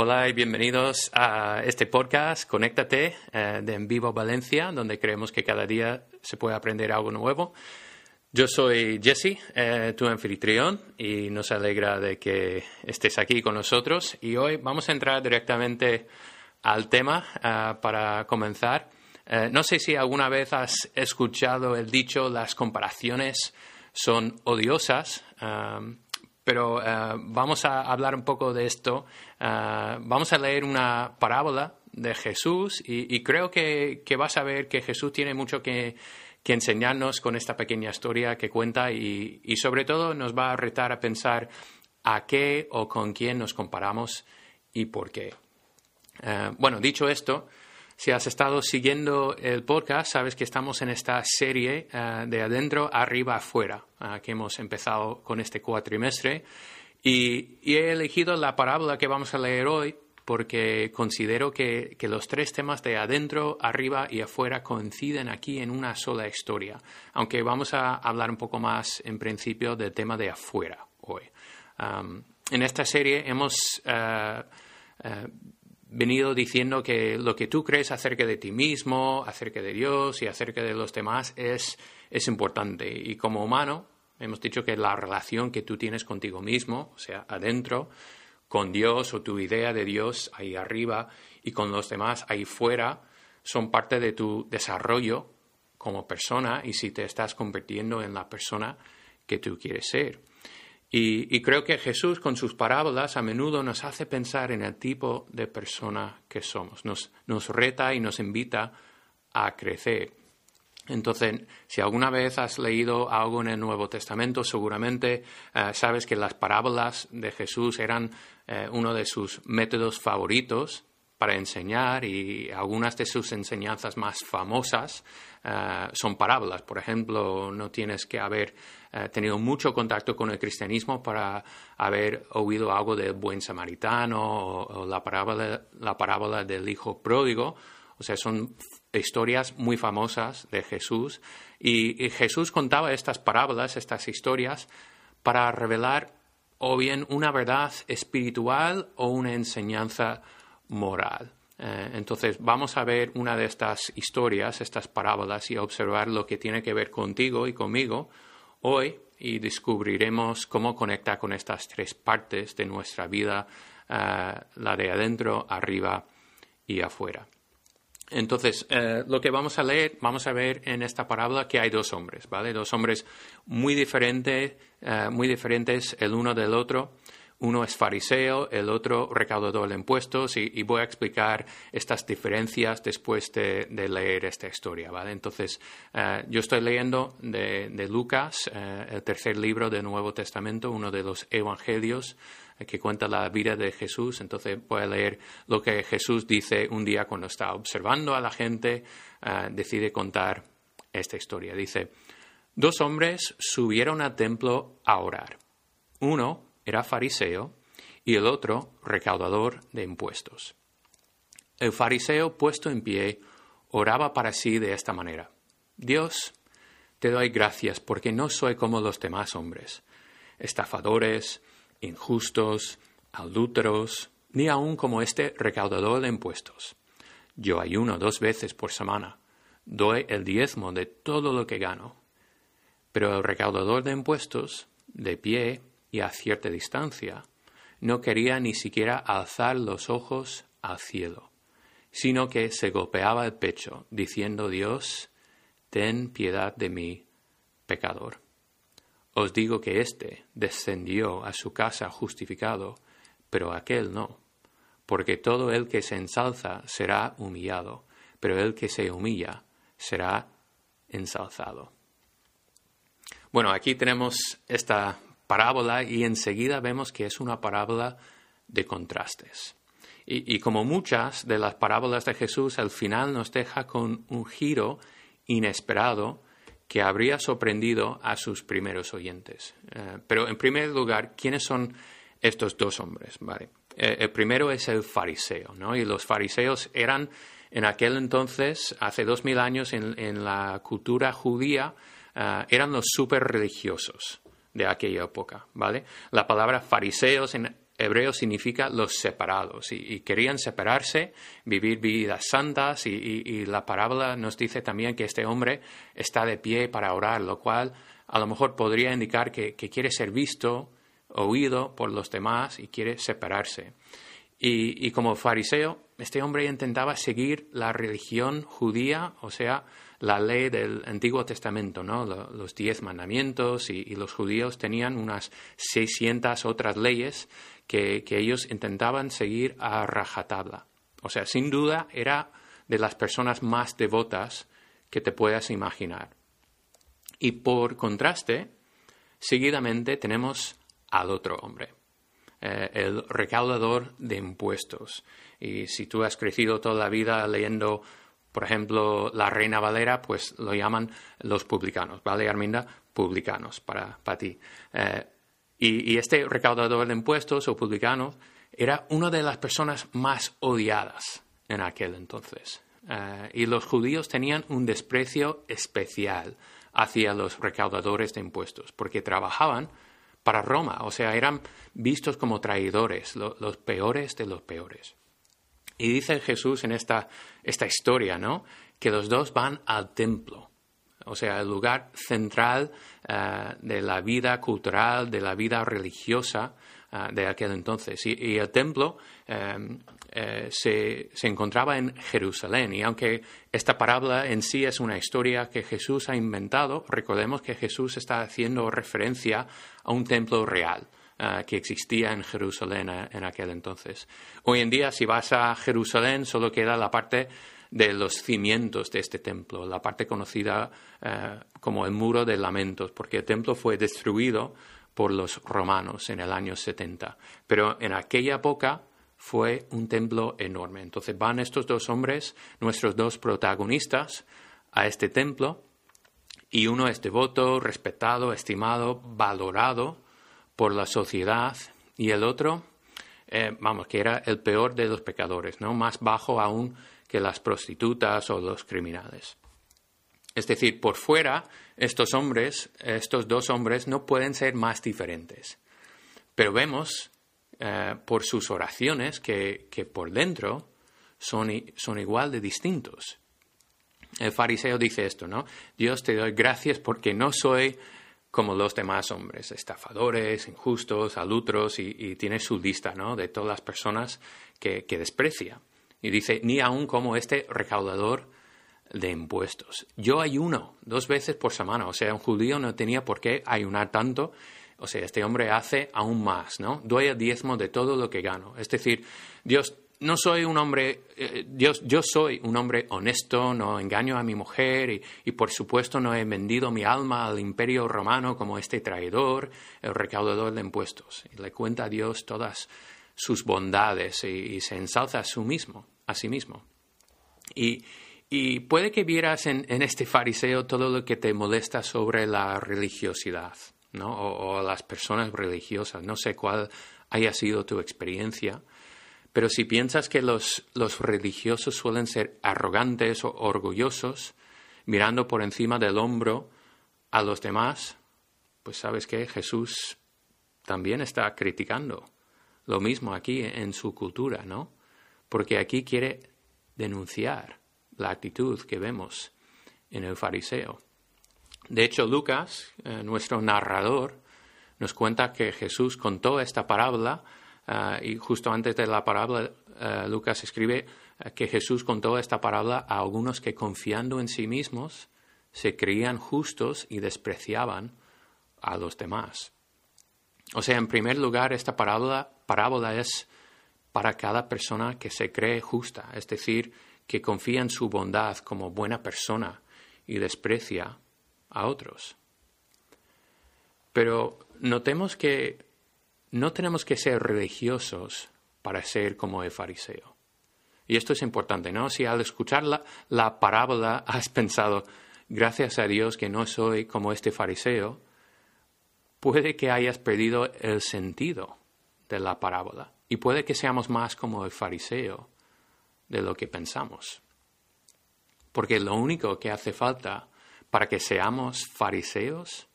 Hola y bienvenidos a este podcast Conéctate eh, de En Vivo Valencia, donde creemos que cada día se puede aprender algo nuevo. Yo soy Jesse, eh, tu anfitrión, y nos alegra de que estés aquí con nosotros. Y hoy vamos a entrar directamente al tema eh, para comenzar. no sé si alguna vez has escuchado el dicho las comparaciones son odiosas. Pero eh, vamos a hablar un poco de esto. Eh, vamos a leer una parábola de Jesús y, creo que, vas a ver que Jesús tiene mucho que, enseñarnos con esta pequeña historia que cuenta y, sobre todo nos va a retar a pensar a qué o con quién nos comparamos y por qué. Eh, bueno, dicho esto, si has estado siguiendo el podcast, sabes que estamos en esta serie eh, de adentro, arriba, afuera, uh, que hemos empezado con este cuatrimestre. Y, he elegido la parábola que vamos a leer hoy porque considero que, los tres temas de adentro, arriba y afuera coinciden aquí en una sola historia, aunque vamos a hablar un poco más en principio del tema de afuera hoy. Um, en esta serie hemos uh, venido diciendo que lo que tú crees acerca de ti mismo, acerca de Dios y acerca de los demás es, es importante. Y como humano, hemos dicho que la relación que tú tienes contigo mismo, o sea, adentro, con Dios o tu idea de Dios ahí arriba y con los demás ahí fuera, son parte de tu desarrollo como persona y si te estás convirtiendo en la persona que tú quieres ser. Y, creo que Jesús con sus parábolas a menudo nos hace pensar en el tipo de persona que somos, nos, nos reta y nos invita a crecer. Entonces, si alguna vez has leído algo en el Nuevo Testamento, seguramente eh, sabes que las parábolas de Jesús eran eh, uno de sus métodos favoritos para enseñar y algunas de sus enseñanzas más famosas eh, son parábolas. Por ejemplo, no tienes que haber eh, tenido mucho contacto con el cristianismo para haber oído algo del buen samaritano o, la, parábola, la parábola del hijo pródigo. O sea, son historias muy famosas de Jesús y Jesús contaba estas parábolas, estas historias, para revelar o bien una verdad espiritual o una enseñanza moral. Eh, entonces vamos a ver una de estas historias, estas parábolas y observar lo que tiene que ver contigo y conmigo hoy y descubriremos cómo conecta con estas tres partes de nuestra vida, eh, la de adentro, arriba y afuera. Entonces, eh, lo que vamos a leer, vamos a ver en esta parábola que hay dos hombres, ¿vale? Dos hombres muy diferentes, muy diferentes el uno del otro. Uno es fariseo, el otro recaudador de impuestos y, voy a explicar estas diferencias después de, leer esta historia. ¿vale? Entonces, eh, yo estoy leyendo de, Lucas, eh, el tercer libro del Nuevo Testamento, uno de los evangelios eh, que cuenta la vida de Jesús. Entonces voy a leer lo que Jesús dice un día cuando está observando a la gente, decide contar esta historia. Dice, dos hombres subieron al templo a orar. Uno era fariseo y el otro recaudador de impuestos. El fariseo, puesto en pie, oraba para sí de esta manera. Dios, te doy gracias porque no soy como los demás hombres, estafadores, injustos, adúlteros, ni aun como este recaudador de impuestos. Yo ayuno dos veces por semana, doy el diezmo de todo lo que gano. Pero el recaudador de impuestos, de pie, y a cierta distancia, no quería ni siquiera alzar los ojos al cielo, sino que se golpeaba el pecho, diciendo Dios, ten piedad de mí, pecador. Os digo que éste descendió a su casa justificado, pero aquel no, porque todo el que se ensalza será humillado, pero el que se humilla será ensalzado. Bueno, aquí tenemos esta parábola y enseguida vemos que es una parábola de contrastes. Y, como muchas de las parábolas de Jesús, al final nos deja con un giro inesperado que habría sorprendido a sus primeros oyentes. Eh, pero en primer lugar, ¿quiénes son estos dos hombres? Vale. Eh, el primero es el fariseo, ¿no? Y los fariseos eran en aquel entonces, hace dos mil años, en, la cultura judía, eh, eran los super religiosos de aquella época, ¿vale? La palabra fariseos en, hebreo significa los separados y, querían separarse, vivir vidas santas y, la parábola nos dice también que este hombre está de pie para orar, lo cual a lo mejor podría indicar que, quiere ser visto, oído por los demás y quiere separarse. Y, como fariseo, este hombre intentaba seguir la religión judía, o sea, la ley del Antiguo Testamento, ¿no? los diez mandamientos y, los judíos tenían unas 600 otras leyes que, ellos intentaban seguir a rajatabla. O sea, sin duda era de las personas más devotas que te puedas imaginar. Y por contraste, seguidamente tenemos al otro hombre, eh, el recaudador de impuestos. Y si tú has crecido toda la vida leyendo por ejemplo, la Reina Valera, pues lo llaman los publicanos, ¿vale, Arminda? Publicanos para, para ti. Eh, y, este recaudador de impuestos o publicano era una de las personas más odiadas en aquel entonces. Eh, y los judíos tenían un desprecio especial hacia los recaudadores de impuestos, porque trabajaban para Roma, o sea, eran vistos como traidores, los peores de los peores. Y dice Jesús en esta, esta historia, ¿no? Que los dos van al templo, o sea, el lugar central eh, de la vida cultural, de la vida religiosa eh, de aquel entonces. Y, el templo em, eh, se, se, encontraba en Jerusalén. Y aunque esta parábola en sí es una historia que Jesús ha inventado, recordemos que Jesús está haciendo referencia a un templo real. Ah, que existía en Jerusalén eh, en aquel entonces. Hoy en día, si vas a Jerusalén, solo queda la parte de los cimientos de este templo, la parte conocida eh, como el muro de lamentos, porque el templo fue destruido por los romanos en el año 70. Pero en aquella época fue un templo enorme. Entonces van estos dos hombres, nuestros dos protagonistas, a este templo y uno es devoto, respetado, estimado, valorado por la sociedad y el otro, eh, vamos, que era el peor de los pecadores, ¿no? Más bajo aún que las prostitutas o los criminales. Es decir, por fuera, estos hombres, estos dos hombres, no pueden ser más diferentes. Pero vemos eh, por sus oraciones que, que por dentro son, son, igual de distintos. El fariseo dice esto, ¿no? Dios te doy gracias porque no soy como los demás hombres, estafadores, injustos, alutros, y, tiene su lista ¿no? de todas las personas que, desprecia. Y dice, ni aun como este recaudador de impuestos. Yo ayuno dos veces por semana, o sea, un judío no tenía por qué ayunar tanto, o sea, este hombre hace aún más, ¿no? Doy el diezmo de todo lo que gano. Es decir, Dios no soy un hombre, eh, yo soy un hombre honesto, no engaño a mi mujer y, por supuesto no he vendido mi alma al imperio romano como este traidor, el recaudador de impuestos. Y le cuenta a Dios todas sus bondades y, se ensalza a, sí mismo, a sí mismo. Y, puede que vieras en, este fariseo todo lo que te molesta sobre la religiosidad, ¿no? o las personas religiosas. No sé cuál haya sido tu experiencia pero si piensas que los, religiosos suelen ser arrogantes o orgullosos, mirando por encima del hombro a los demás, pues sabes que Jesús también está criticando lo mismo aquí en su cultura, ¿no? Porque aquí quiere denunciar la actitud que vemos en el fariseo. De hecho, Lucas, eh, nuestro narrador, nos cuenta que Jesús contó esta parábola Ah, y justo antes de la parábola, ah, Lucas escribe ah, que Jesús contó esta parábola a algunos que confiando en sí mismos se creían justos y despreciaban a los demás. O sea, en primer lugar, esta parábola, parábola es para cada persona que se cree justa, es decir, que confía en su bondad como buena persona y desprecia a otros. Pero notemos que no tenemos que ser religiosos para ser como el fariseo. Y esto es importante, ¿no? Si al escuchar la, parábola has pensado, gracias a Dios que no soy como este fariseo, puede que hayas perdido el sentido de la parábola y puede que seamos más como el fariseo de lo que pensamos. Porque lo único que hace falta para que seamos fariseos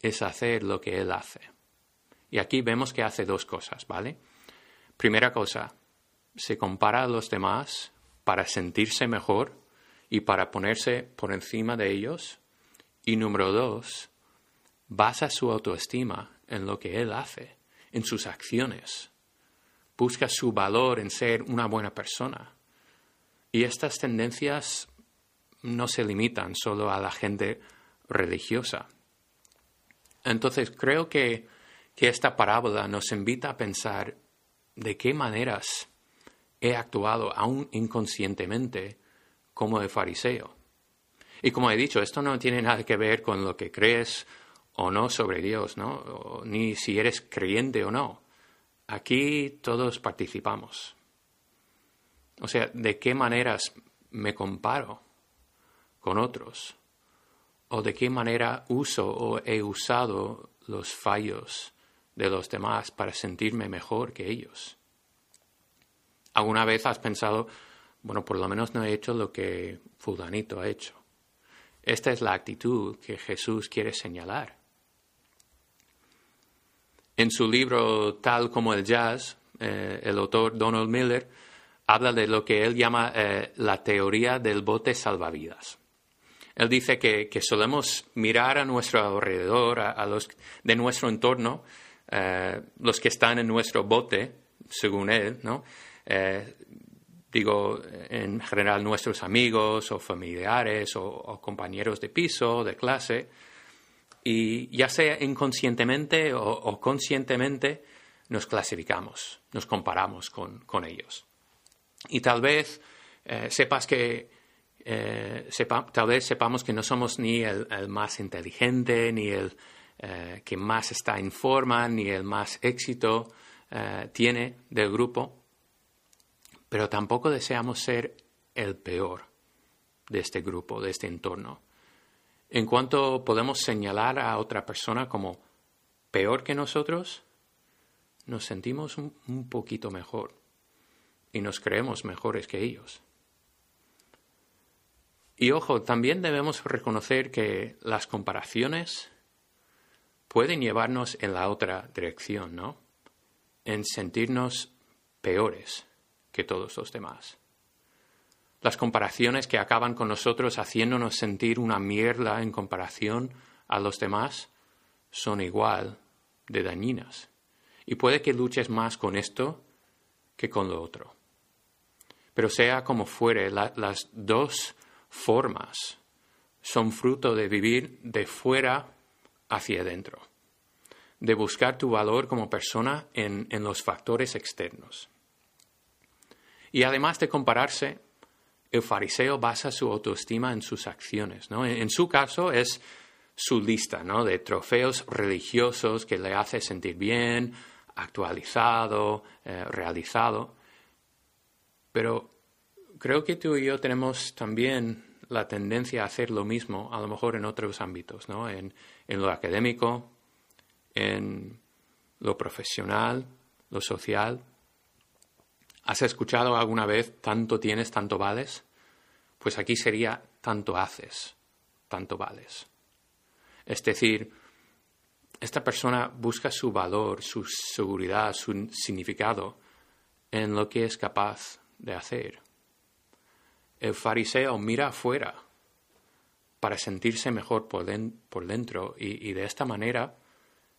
es hacer lo que Él hace. Y aquí vemos que hace dos cosas, ¿vale? primera cosa, se compara a los demás para sentirse mejor y para ponerse por encima de ellos. Y número dos, basa su autoestima en lo que él hace, en sus acciones. Busca su valor en ser una buena persona. Y estas tendencias no se limitan solo a la gente religiosa. Entonces creo que, que esta parábola nos invita a pensar de qué maneras he actuado aún inconscientemente como el fariseo. Y como he dicho, esto no tiene nada que ver con lo que crees o no sobre Dios, ¿no? ni si eres creyente o no. Aquí todos participamos. O sea, ¿de qué maneras me comparo con otros? ¿O de qué manera uso o he usado los fallos de los demás para sentirme mejor que ellos? ¿Alguna vez has pensado, bueno, por lo menos no he hecho lo que fulanito ha hecho? Esta es la actitud que Jesús quiere señalar. En su libro Tal como el jazz, eh, el autor Donald Miller habla de lo que él llama eh, la teoría del bote salvavidas. Él dice que, solemos mirar a nuestro alrededor, a, los de nuestro entorno, eh, los que están en nuestro bote, según él, ¿no? digo, en general nuestros amigos o familiares o, compañeros de piso, de clase, y ya sea inconscientemente o, conscientemente nos clasificamos, nos comparamos con, ellos. Y tal vez eh, sepas que eh, tal vez sepamos que no somos ni el, más inteligente, ni el eh, que más está en forma, ni el más éxito tiene del grupo, pero tampoco deseamos ser el peor de este grupo, de este entorno. En cuanto podemos señalar a otra persona como peor que nosotros, nos sentimos un poquito mejor y nos creemos mejores que ellos. Y ojo, también debemos reconocer que las comparaciones pueden llevarnos en la otra dirección, ¿no? En sentirnos peores que todos los demás. Las comparaciones que acaban con nosotros haciéndonos sentir una mierda en comparación a los demás son igual de dañinas. Y puede que luches más con esto que con lo otro. Pero sea como fuere, las dos formas son fruto de vivir de fuera hacia adentro, de buscar tu valor como persona en los factores externos. Y además de compararse, el fariseo basa su autoestima en sus acciones. ¿no? En, su caso es su lista ¿no? de trofeos religiosos que le hace sentir bien, actualizado, eh, realizado. Pero creo que tú y yo tenemos también la tendencia a hacer lo mismo, a lo mejor en otros ámbitos, ¿no? en, en lo académico, en lo profesional, lo social. ¿Has escuchado alguna vez tanto tienes, tanto vales? Pues aquí sería tanto haces, tanto vales. Es decir, esta persona busca su valor, su seguridad, su significado en lo que es capaz de hacer. El fariseo mira afuera para sentirse mejor por, dentro y, de esta manera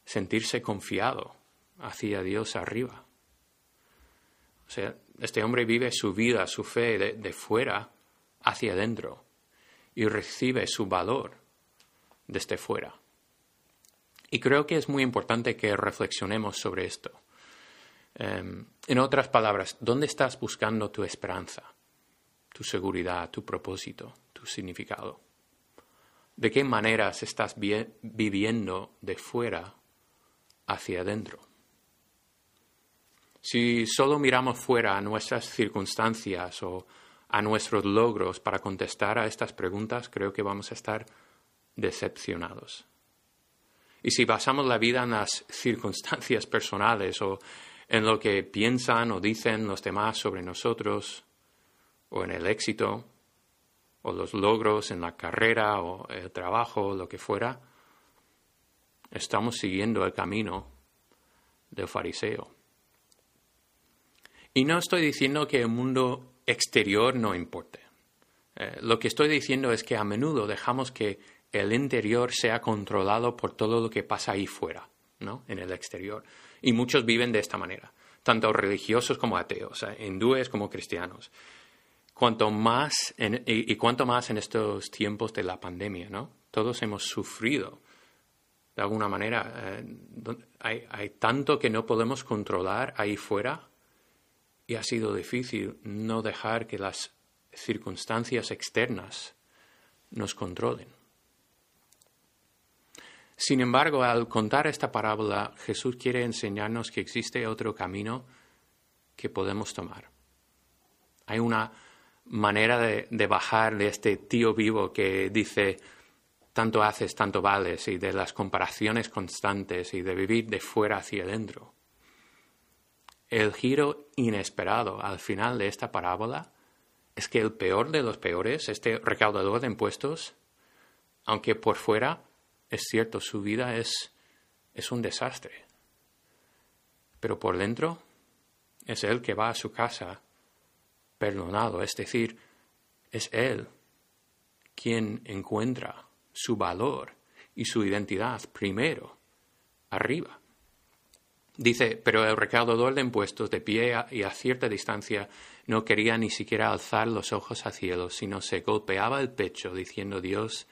sentirse confiado hacia Dios arriba. O sea, este hombre vive su vida, su fe de, fuera hacia adentro y recibe su valor desde fuera. Y creo que es muy importante que reflexionemos sobre esto. Em, en otras palabras, ¿dónde estás buscando tu esperanza, tu seguridad, tu propósito, tu significado? ¿De qué maneras estás viviendo de fuera hacia adentro? Si solo miramos fuera a nuestras circunstancias o a nuestros logros para contestar a estas preguntas, creo que vamos a estar decepcionados. Y si basamos la vida en las circunstancias personales o en lo que piensan o dicen los demás sobre nosotros, o en el éxito, o los logros en la carrera o el trabajo, o lo que fuera, estamos siguiendo el camino del fariseo. Y no estoy diciendo que el mundo exterior no importe. Eh, lo que estoy diciendo es que a menudo dejamos que el interior sea controlado por todo lo que pasa ahí fuera, ¿no? En el exterior. Y muchos viven de esta manera, tanto religiosos como ateos, hindúes como cristianos. Cuanto más y, cuanto más en estos tiempos de la pandemia, ¿no? Todos hemos sufrido de alguna manera. Eh, hay, hay tanto que no podemos controlar ahí fuera y ha sido difícil no dejar que las circunstancias externas nos controlen. Sin embargo, al contar esta parábola, Jesús quiere enseñarnos que existe otro camino que podemos tomar. Hay una manera de, bajar de este tío vivo que dice tanto haces, tanto vales, y de las comparaciones constantes y de vivir de fuera hacia adentro. El giro inesperado al final de esta parábola es que el peor de los peores, este recaudador de impuestos, aunque por fuera es cierto, su vida es, es un desastre, pero por dentro es él que va a su casa perdonado, es decir, es él quien encuentra su valor y su identidad primero, arriba. Dice, pero el recaudador de impuestos, de pie y a cierta distancia, no quería ni siquiera alzar los ojos al cielo, sino se golpeaba el pecho, diciendo, Dios,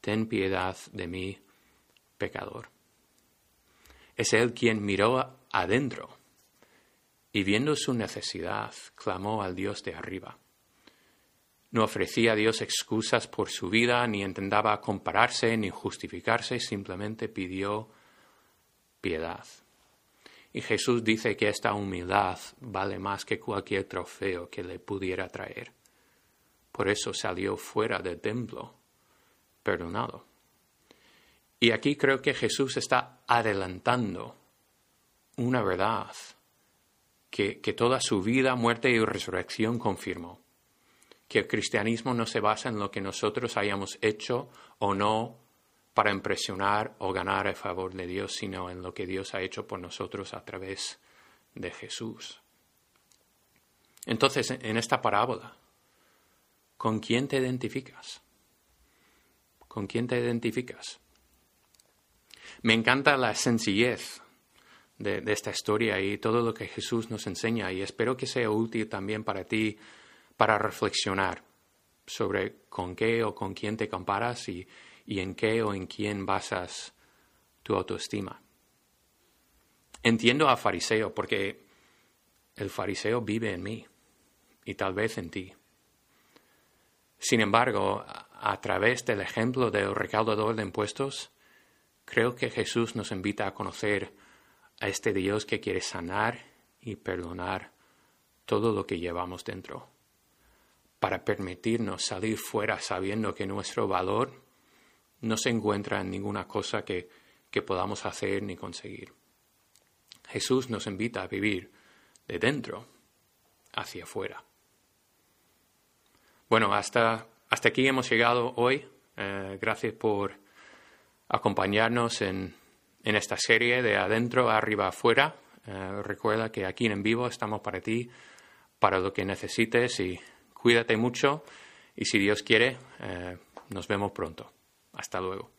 ten piedad de mí, pecador. Es él quien miró adentro y viendo su necesidad, clamó al Dios de arriba. No ofrecía a Dios excusas por su vida, ni intentaba compararse, ni justificarse, simplemente pidió piedad. Y Jesús dice que esta humildad vale más que cualquier trofeo que le pudiera traer. Por eso salió fuera del templo, perdonado. Y aquí creo que Jesús está adelantando una verdad que, toda su vida, muerte y resurrección confirmó. Que el cristianismo no se basa en lo que nosotros hayamos hecho o no para impresionar o ganar el favor de Dios, sino en lo que Dios ha hecho por nosotros a través de Jesús. Entonces, en esta parábola, ¿con quién te identificas? ¿Con quién te identificas? Me encanta la sencillez de, esta historia y todo lo que Jesús nos enseña y espero que sea útil también para ti para reflexionar sobre con qué o con quién te comparas y, y en qué o en quién basas tu autoestima. Entiendo a fariseo porque el fariseo vive en mí y tal vez en ti. Sin embargo, a través del ejemplo del recaudador de impuestos, creo que Jesús nos invita a conocer a este Dios que quiere sanar y perdonar todo lo que llevamos dentro, para permitirnos salir fuera sabiendo que nuestro valor no se encuentra en ninguna cosa que, que podamos hacer ni conseguir. Jesús nos invita a vivir de dentro hacia afuera. Bueno, hasta, hasta aquí hemos llegado hoy. Eh, gracias por acompañarnos en, en esta serie de adentro, arriba, afuera. Eh, recuerda que aquí en vivo estamos para ti, para lo que necesites y cuídate mucho y si Dios quiere, eh, nos vemos pronto. Hasta luego.